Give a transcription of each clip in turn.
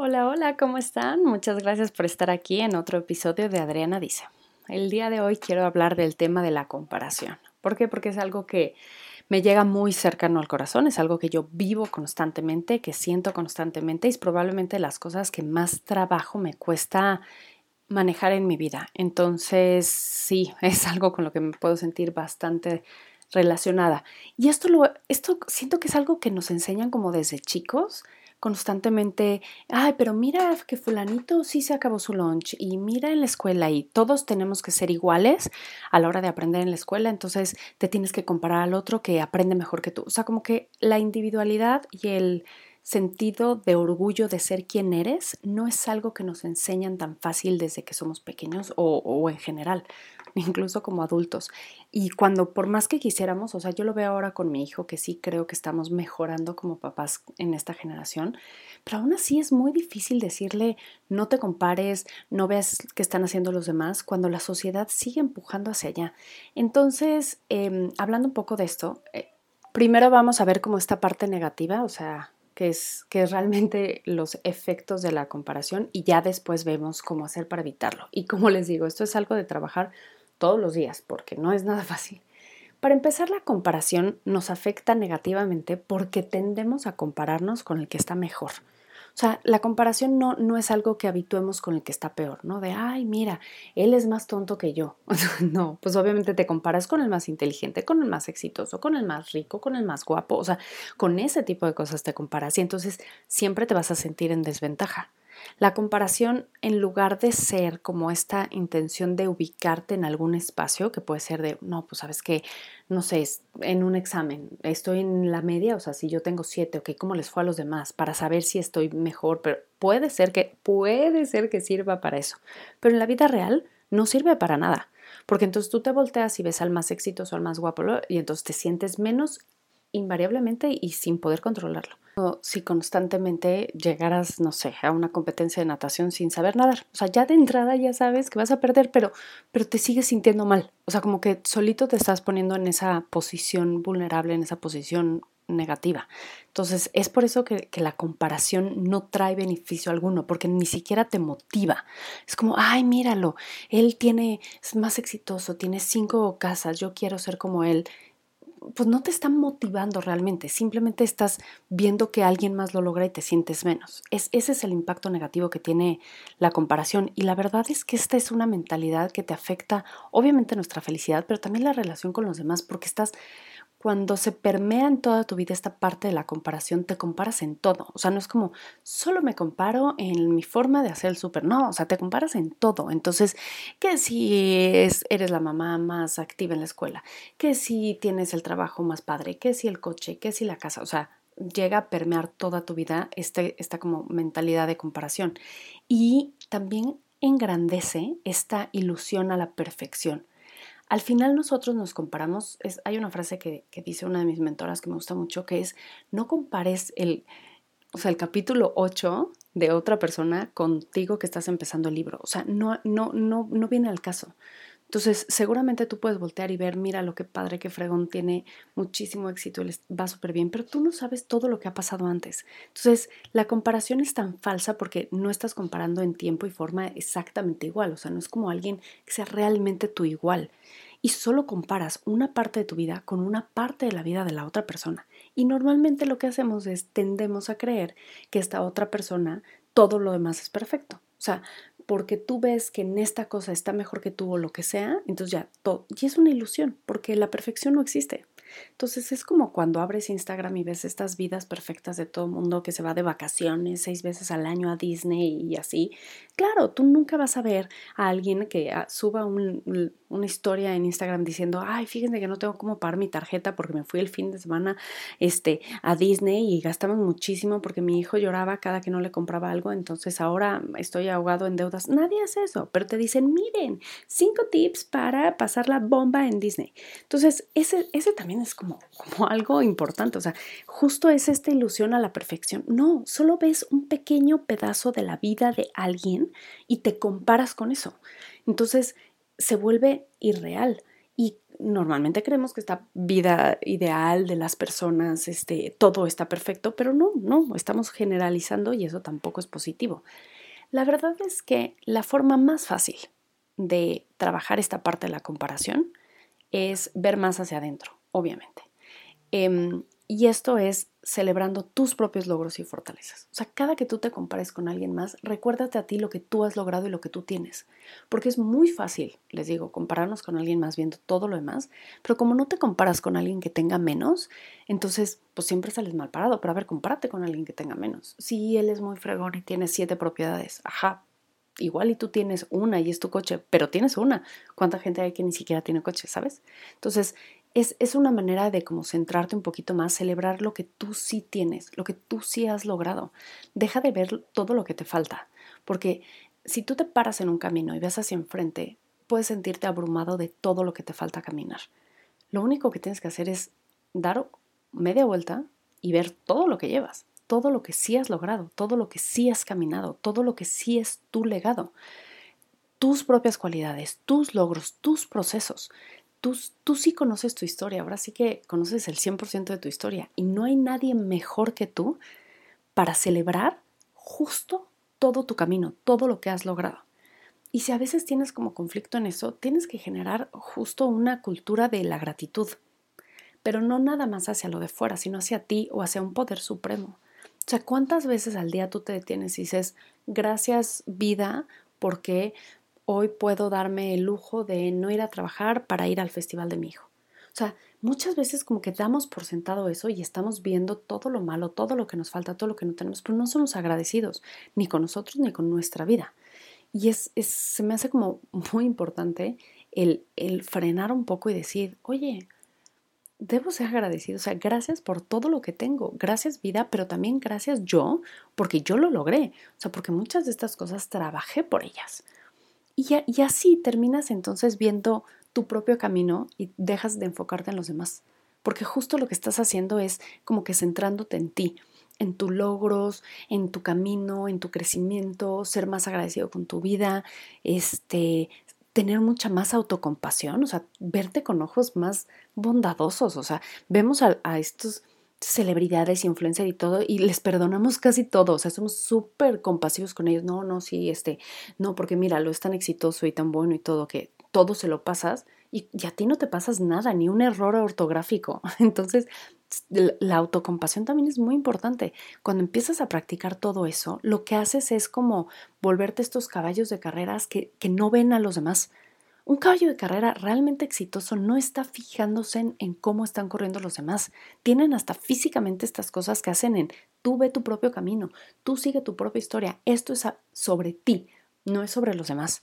Hola, hola, ¿cómo están? Muchas gracias por estar aquí en otro episodio de Adriana Dice. El día de hoy quiero hablar del tema de la comparación. ¿Por qué? Porque es algo que me llega muy cercano al corazón, es algo que yo vivo constantemente, que siento constantemente y es probablemente las cosas que más trabajo me cuesta manejar en mi vida. Entonces, sí, es algo con lo que me puedo sentir bastante relacionada. Y esto, lo, esto siento que es algo que nos enseñan como desde chicos, constantemente, ay, pero mira que fulanito sí se acabó su lunch y mira en la escuela y todos tenemos que ser iguales a la hora de aprender en la escuela, entonces te tienes que comparar al otro que aprende mejor que tú. O sea, como que la individualidad y el sentido de orgullo de ser quien eres no es algo que nos enseñan tan fácil desde que somos pequeños o, o en general incluso como adultos. Y cuando por más que quisiéramos, o sea, yo lo veo ahora con mi hijo, que sí creo que estamos mejorando como papás en esta generación, pero aún así es muy difícil decirle, no te compares, no veas qué están haciendo los demás, cuando la sociedad sigue empujando hacia allá. Entonces, em, hablando un poco de esto, eh, primero vamos a ver como esta parte negativa, o sea, que es, que es realmente los efectos de la comparación y ya después vemos cómo hacer para evitarlo. Y como les digo, esto es algo de trabajar todos los días, porque no es nada fácil. Para empezar, la comparación nos afecta negativamente porque tendemos a compararnos con el que está mejor. O sea, la comparación no, no es algo que habituemos con el que está peor, ¿no? De, ay, mira, él es más tonto que yo. no, pues obviamente te comparas con el más inteligente, con el más exitoso, con el más rico, con el más guapo. O sea, con ese tipo de cosas te comparas y entonces siempre te vas a sentir en desventaja. La comparación, en lugar de ser como esta intención de ubicarte en algún espacio, que puede ser de, no, pues sabes que, no sé, en un examen, estoy en la media, o sea, si yo tengo siete, ok, ¿cómo les fue a los demás? Para saber si estoy mejor, pero puede ser que, puede ser que sirva para eso. Pero en la vida real no sirve para nada. Porque entonces tú te volteas y ves al más exitoso, al más guapo, y entonces te sientes menos invariablemente y sin poder controlarlo. Si constantemente llegaras, no sé, a una competencia de natación sin saber nadar. O sea, ya de entrada ya sabes que vas a perder, pero, pero te sigues sintiendo mal. O sea, como que solito te estás poniendo en esa posición vulnerable, en esa posición negativa. Entonces, es por eso que, que, la comparación no trae beneficio alguno, porque ni siquiera te motiva. Es como, ay, míralo, él tiene, es más exitoso, tiene cinco casas, yo quiero ser como él pues no te están motivando realmente, simplemente estás viendo que alguien más lo logra y te sientes menos. Es, ese es el impacto negativo que tiene la comparación y la verdad es que esta es una mentalidad que te afecta obviamente nuestra felicidad, pero también la relación con los demás porque estás cuando se permea en toda tu vida esta parte de la comparación, te comparas en todo. O sea, no es como solo me comparo en mi forma de hacer el súper. No, o sea, te comparas en todo. Entonces, que si eres la mamá más activa en la escuela, que si tienes el trabajo más padre, que si el coche, que si la casa. O sea, llega a permear toda tu vida este, esta como mentalidad de comparación. Y también engrandece esta ilusión a la perfección. Al final nosotros nos comparamos, es, hay una frase que, dice una de mis mentoras que me gusta mucho, que es, no compares el, o sea, el capítulo 8 de otra persona contigo que estás empezando el libro. O sea, no, no, no, no viene al caso. Entonces, seguramente tú puedes voltear y ver, mira lo que padre, que fregón, tiene muchísimo éxito, va súper bien, pero tú no sabes todo lo que ha pasado antes. Entonces, la comparación es tan falsa porque no estás comparando en tiempo y forma exactamente igual, o sea, no es como alguien que sea realmente tu igual. Y solo comparas una parte de tu vida con una parte de la vida de la otra persona. Y normalmente lo que hacemos es tendemos a creer que esta otra persona todo lo demás es perfecto. O sea, porque tú ves que en esta cosa está mejor que tú o lo que sea, entonces ya todo. Y es una ilusión, porque la perfección no existe. Entonces es como cuando abres Instagram y ves estas vidas perfectas de todo mundo que se va de vacaciones seis veces al año a Disney y así. Claro, tú nunca vas a ver a alguien que ah, suba una historia en Instagram diciendo, ay, fíjense que no tengo cómo pagar mi tarjeta porque me fui el fin de semana este, a Disney y gastamos muchísimo porque mi hijo lloraba cada que no le compraba algo, entonces ahora estoy ahogado en deudas. Nadie hace eso, pero te dicen, miren, cinco tips para pasar la bomba en Disney. Entonces, ese, ese también es como, como algo importante. O sea, justo es esta ilusión a la perfección. No, solo ves un pequeño pedazo de la vida de alguien y te comparas con eso. Entonces se vuelve irreal. Y normalmente creemos que esta vida ideal de las personas, este, todo está perfecto, pero no, no, estamos generalizando y eso tampoco es positivo. La verdad es que la forma más fácil de trabajar esta parte de la comparación es ver más hacia adentro, obviamente. Em, y esto es celebrando tus propios logros y fortalezas. O sea, cada que tú te compares con alguien más, recuérdate a ti lo que tú has logrado y lo que tú tienes. Porque es muy fácil, les digo, compararnos con alguien más viendo todo lo demás, pero como no te comparas con alguien que tenga menos, entonces pues siempre sales mal parado. Pero a ver, compárate con alguien que tenga menos. Si él es muy fregón y tiene siete propiedades, ajá, igual y tú tienes una y es tu coche, pero tienes una. ¿Cuánta gente hay que ni siquiera tiene coche, sabes? Entonces, es, una manera de como centrarte un poquito más, celebrar lo que tú sí tienes, lo que tú sí has logrado. Deja de ver todo lo que te falta, porque si tú te paras en un camino y ves hacia enfrente, puedes sentirte abrumado de todo lo que te falta caminar. Lo único que tienes que hacer es dar media vuelta y ver todo lo que llevas, todo lo que sí has logrado, todo lo que sí has caminado, todo lo que sí es tu legado, tus propias cualidades, tus logros, tus procesos tú, sí conoces tu historia, ahora sí que conoces el 100% de tu historia y no hay nadie mejor que tú para celebrar justo todo tu camino, todo lo que has logrado. Y si a veces tienes como conflicto en eso, tienes que generar justo una cultura de la gratitud, pero no nada más hacia lo de fuera, sino hacia ti o hacia un poder supremo. O sea, ¿cuántas veces al día tú te detienes y dices, gracias vida, porque hoy puedo darme el lujo de no ir a trabajar para ir al festival de mi hijo. O sea, muchas veces como que damos por sentado eso y estamos viendo todo lo malo, todo lo que nos falta, todo lo que no tenemos, pero no somos agradecidos ni con nosotros ni con nuestra vida. Y es, se me hace como muy importante el, el frenar un poco y decir, oye, debo ser agradecido. O sea, gracias por todo lo que tengo. Gracias vida, pero también gracias yo, porque yo lo logré. O sea, porque muchas de estas cosas trabajé por ellas. Y, así terminas entonces viendo tu propio camino y dejas de enfocarte en los demás. Porque justo lo que estás haciendo es como que centrándote en ti, en tus logros, en tu camino, en tu crecimiento, ser más agradecido con tu vida, este, tener mucha más autocompasión, o sea, verte con ojos más bondadosos, o sea, vemos a, estos celebridades, influencer y todo, y les perdonamos casi todo, o sea, somos súper compasivos con ellos, no, no, sí, este, no, porque mira, lo es tan exitoso y tan bueno y todo, que todo se lo pasas y a ti no te pasas nada, ni un error ortográfico. Entonces, la autocompasión también es muy importante. Cuando empiezas a practicar todo eso, lo que haces es como volverte estos caballos de carreras que, que no ven a los demás, un caballo de carrera realmente exitoso no está fijándose en, cómo están corriendo los demás. Tienen hasta físicamente estas cosas que hacen en tú ve tu propio camino, tú sigue tu propia historia. Esto es sobre ti, no es sobre los demás.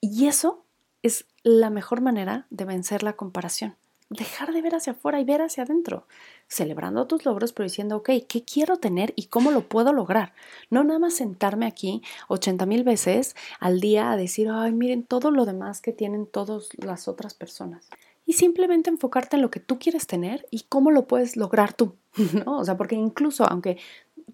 Y eso es la mejor manera de vencer la comparación dejar de ver hacia afuera y ver hacia adentro, celebrando tus logros, pero diciendo, ok, ¿qué quiero tener y cómo lo puedo lograr? No nada más sentarme aquí 80 mil veces al día a decir, ay, miren todo lo demás que tienen todas las otras personas. Y simplemente enfocarte en lo que tú quieres tener y cómo lo puedes lograr tú, ¿no? O sea, porque incluso aunque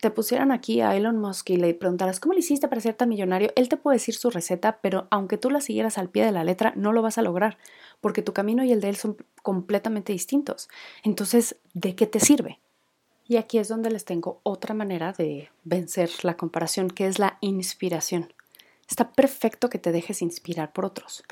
te pusieran aquí a Elon Musk y le preguntaras cómo le hiciste para ser tan millonario, él te puede decir su receta, pero aunque tú la siguieras al pie de la letra, no lo vas a lograr, porque tu camino y el de él son completamente distintos. Entonces, ¿de qué te sirve? Y aquí es donde les tengo otra manera de vencer la comparación, que es la inspiración. Está perfecto que te dejes inspirar por otros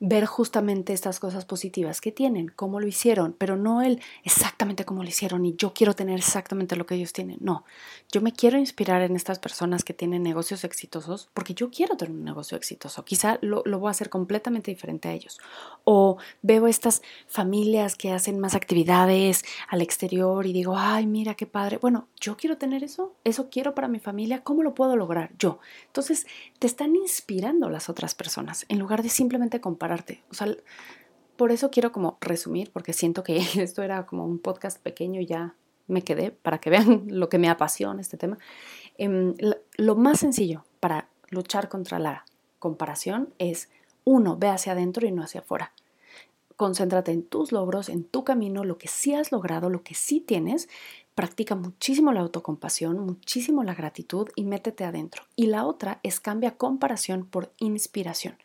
ver justamente estas cosas positivas que tienen, cómo lo hicieron, pero no el exactamente cómo lo hicieron y yo quiero tener exactamente lo que ellos tienen. No, yo me quiero inspirar en estas personas que tienen negocios exitosos porque yo quiero tener un negocio exitoso. Quizá lo, lo voy a hacer completamente diferente a ellos. O veo estas familias que hacen más actividades al exterior y digo, ay, mira qué padre. Bueno, yo quiero tener eso, eso quiero para mi familia, ¿cómo lo puedo lograr yo? Entonces, te están inspirando las otras personas en lugar de simplemente compartir por eso quiero como resumir, porque siento que esto era como un podcast pequeño y ya me quedé para que vean lo que me apasiona este tema. Em, lo más sencillo para luchar contra la comparación es, uno, ve hacia adentro y no hacia afuera. Concéntrate en tus logros, en tu camino, lo que sí has logrado, lo que sí tienes, practica muchísimo la autocompasión, muchísimo la gratitud y métete adentro. Y la otra es cambia comparación por inspiración.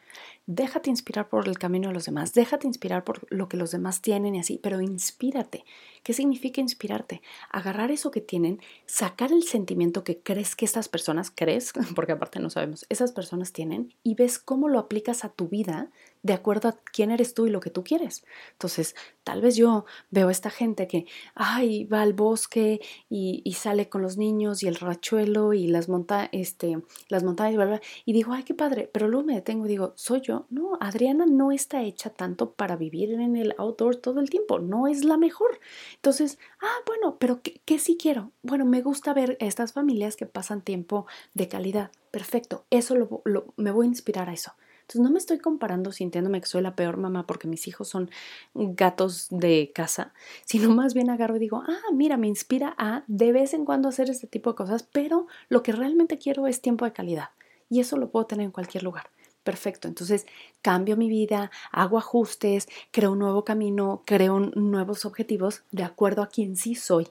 Déjate inspirar por el camino de los demás, déjate inspirar por lo que los demás tienen y así, pero inspírate. ¿Qué significa inspirarte? Agarrar eso que tienen, sacar el sentimiento que crees que estas personas, crees, porque aparte no sabemos, esas personas tienen y ves cómo lo aplicas a tu vida de acuerdo a quién eres tú y lo que tú quieres. Entonces, tal vez yo veo a esta gente que, ay, va al bosque y, sale con los niños y el rachuelo y las, monta este, las montañas, y digo, ay, qué padre, pero luego me detengo y digo, soy yo. No, Adriana no está hecha tanto para vivir en el outdoor todo el tiempo, no es la mejor. Entonces, ah, bueno, pero ¿qué, qué sí quiero? Bueno, me gusta ver estas familias que pasan tiempo de calidad. Perfecto, eso lo, me voy a inspirar a eso. Entonces no me estoy comparando sintiéndome que soy la peor mamá porque mis hijos son gatos de casa, sino más bien agarro y digo, ah, mira, me inspira a de vez en cuando hacer este tipo de cosas, pero lo que realmente quiero es tiempo de calidad y eso lo puedo tener en cualquier lugar. Perfecto, entonces cambio mi vida, hago ajustes, creo un nuevo camino, creo nuevos objetivos de acuerdo a quien sí soy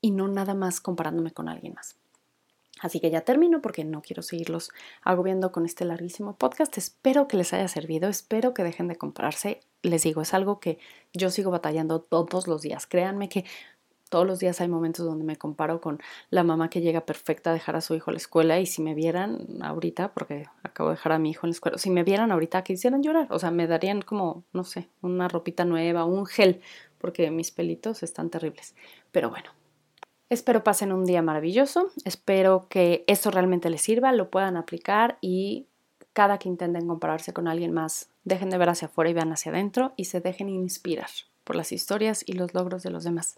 y no nada más comparándome con alguien más. Así que ya termino porque no quiero seguirlos agobiando con este larguísimo podcast. Espero que les haya servido, espero que dejen de compararse. Les digo, es algo que yo sigo batallando todos los días. Créanme que todos los días hay momentos donde me comparo con la mamá que llega perfecta a dejar a su hijo a la escuela y si me vieran ahorita, porque acabo de dejar a mi hijo en la escuela, si me vieran ahorita quisieran llorar, o sea, me darían como, no sé, una ropita nueva, un gel, porque mis pelitos están terribles. Pero bueno, Espero pasen un día maravilloso, espero que esto realmente les sirva, lo puedan aplicar y cada que intenten compararse con alguien más, dejen de ver hacia afuera y vean hacia adentro y se dejen inspirar por las historias y los logros de los demás.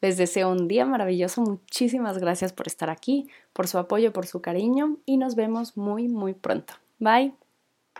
Les deseo un día maravilloso, muchísimas gracias por estar aquí, por su apoyo, por su cariño y nos vemos muy, muy pronto. Bye.